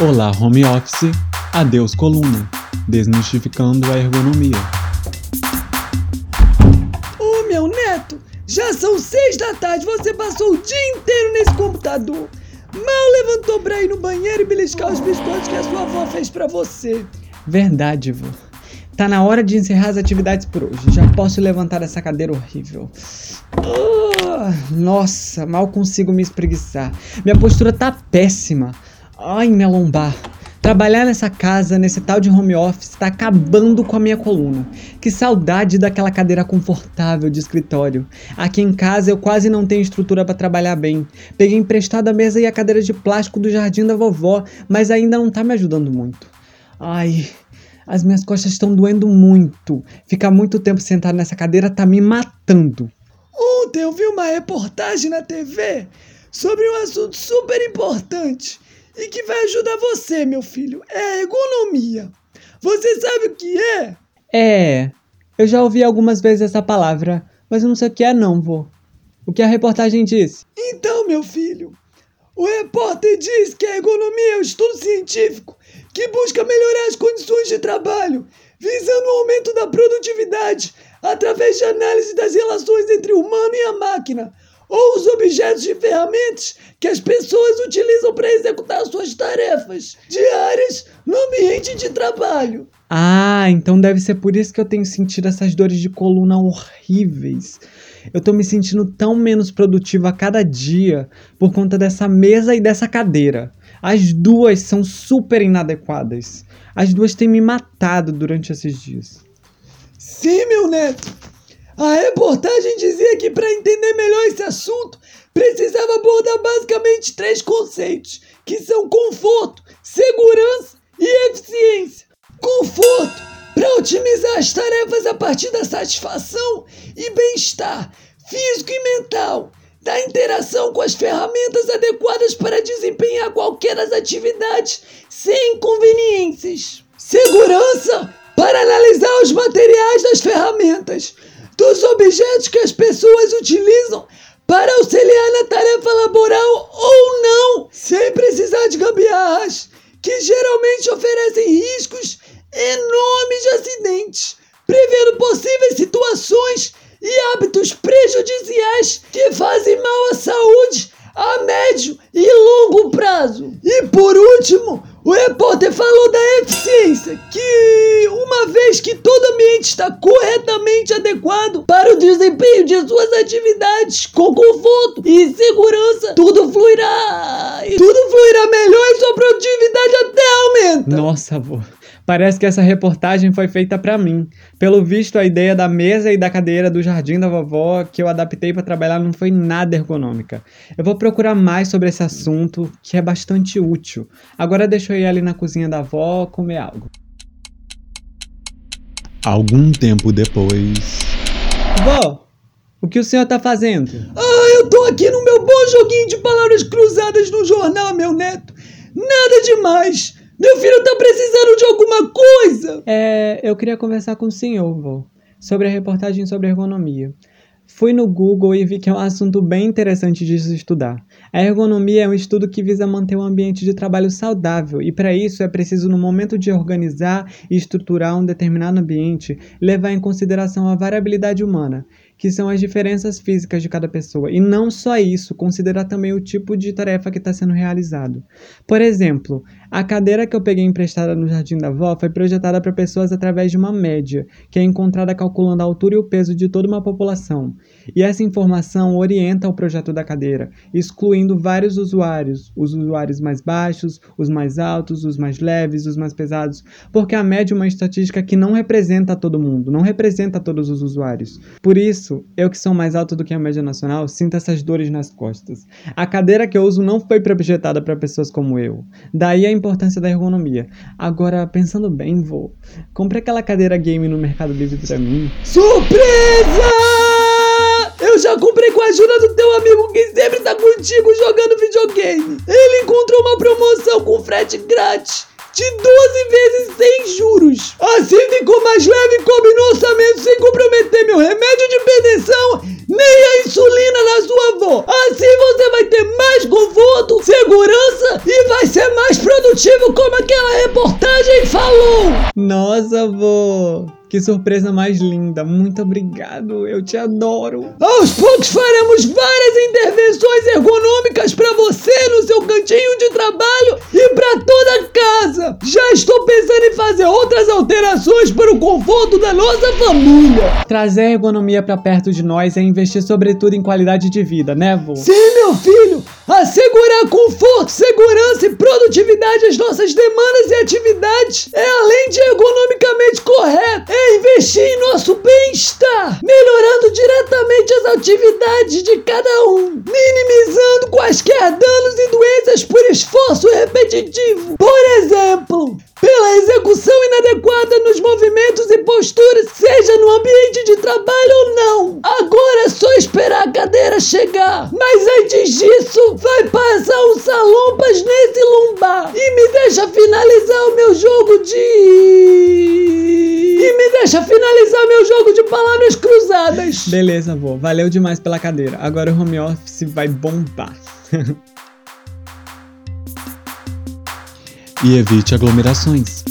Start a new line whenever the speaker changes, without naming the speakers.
Olá, home office. Adeus, coluna. Desmistificando a ergonomia.
Ô meu neto, já são seis da tarde, você passou o dia inteiro nesse computador. Mal levantou pra ir no banheiro e beliscar os biscoitos que a sua avó fez pra você.
Verdade, vô. Tá na hora de encerrar as atividades por hoje. Já posso levantar essa cadeira horrível. Ah, nossa, mal consigo me espreguiçar. Minha postura tá péssima. Ai, minha lombar. Trabalhar nessa casa, nesse tal de home office, tá acabando com a minha coluna. Que saudade daquela cadeira confortável de escritório. Aqui em casa eu quase não tenho estrutura para trabalhar bem. Peguei emprestada a mesa e a cadeira de plástico do jardim da vovó, mas ainda não tá me ajudando muito. Ai, as minhas costas estão doendo muito. Ficar muito tempo sentado nessa cadeira tá me matando.
Ontem eu vi uma reportagem na TV sobre um assunto super importante e que vai ajudar você, meu filho. É a ergonomia. Você sabe o que é?
É, eu já ouvi algumas vezes essa palavra, mas eu não sei o que é não, vô. O que a reportagem disse?
Então, meu filho, o repórter diz que a ergonomia é um estudo científico que busca melhorar as condições de trabalho, visando o aumento da produtividade através de análise das relações entre o humano e a máquina, ou os objetos e ferramentas que as pessoas utilizam para executar suas tarefas diárias no ambiente de trabalho.
Ah, então deve ser por isso que eu tenho sentido essas dores de coluna horríveis. Eu tô me sentindo tão menos produtiva a cada dia por conta dessa mesa e dessa cadeira. As duas são super inadequadas. As duas têm me matado durante esses dias.
Sim, meu neto. A reportagem dizia que para entender melhor esse assunto, precisava abordar basicamente três conceitos, que são conforto, segurança e eficiência. Conforto, para otimizar as tarefas a partir da satisfação e bem-estar físico e mental, da interação com as ferramentas adequadas para desempenhar qualquer das atividades sem inconveniências. Segurança, para analisar os materiais das ferramentas, dos objetos que as pessoas utilizam para auxiliar na tarefa laboral ou não, sem precisar de gambiarras, que geralmente oferecem riscos adequado para o desempenho de suas atividades com conforto e segurança, tudo fluirá. E tudo fluirá melhor e sua produtividade até aumenta.
Nossa, avô. Parece que essa reportagem foi feita para mim. Pelo visto, a ideia da mesa e da cadeira do jardim da vovó que eu adaptei para trabalhar não foi nada ergonômica. Eu vou procurar mais sobre esse assunto, que é bastante útil. Agora deixa eu ir ali na cozinha da avó comer algo.
Algum tempo depois.
Vó, o que o senhor tá fazendo?
Ah, eu tô aqui no meu bom joguinho de palavras cruzadas no jornal, meu neto. Nada demais. Meu filho tá precisando de alguma coisa!
É, eu queria conversar com o senhor, vô, sobre a reportagem sobre ergonomia. Fui no Google e vi que é um assunto bem interessante de se estudar. A ergonomia é um estudo que visa manter um ambiente de trabalho saudável, e para isso é preciso, no momento de organizar e estruturar um determinado ambiente, levar em consideração a variabilidade humana que são as diferenças físicas de cada pessoa. E não só isso, considerar também o tipo de tarefa que está sendo realizado. Por exemplo, a cadeira que eu peguei emprestada no Jardim da Avó foi projetada para pessoas através de uma média, que é encontrada calculando a altura e o peso de toda uma população. E essa informação orienta o projeto da cadeira, excluindo vários usuários, os usuários mais baixos, os mais altos, os mais leves, os mais pesados, porque a média é uma estatística que não representa todo mundo, não representa todos os usuários. Por isso, isso, eu que sou mais alto do que a média nacional, sinto essas dores nas costas. A cadeira que eu uso não foi projetada para pessoas como eu. Daí a importância da ergonomia. Agora, pensando bem, vou. Compre aquela cadeira game no Mercado Livre pra mim.
Surpresa! Eu já comprei com a ajuda do teu amigo que sempre tá contigo jogando videogame. Ele encontrou uma promoção com frete grátis de 12 vezes sem juros. Assim ficou mais leve coube no orçamento sem comprometer meu remédio de perdição nem a insulina da sua avó. Assim você vai ter mais conforto, segurança e vai ser mais produtivo como aquela reportagem falou.
Nossa, vô! Que surpresa mais linda! Muito obrigado, eu te adoro!
Aos poucos faremos várias intervenções ergonômicas para você no seu cantinho de trabalho e para toda a casa. Já estou pensando em fazer outras alterações para o conforto da nossa família.
Trazer a ergonomia para perto de nós é investir sobretudo em qualidade de vida, né, vô?
Sim, meu filho, assegurar conforto, segurança e produtividade às nossas demandas e atividades é além de é investir em nosso bem-estar, melhorando diretamente as atividades de cada um, minimizando quaisquer danos e doenças por esforço repetitivo. Por exemplo, pela execução inadequada nos movimentos e posturas, seja no ambiente de trabalho ou não. Agora é só esperar a cadeira chegar. Mas antes disso, vai passar um salompas nesse lombar e me deixa finalizar o meu jogo de. Deixa finalizar meu jogo de palavras cruzadas.
Beleza, vô. Valeu demais pela cadeira. Agora o home office vai bombar.
E evite aglomerações.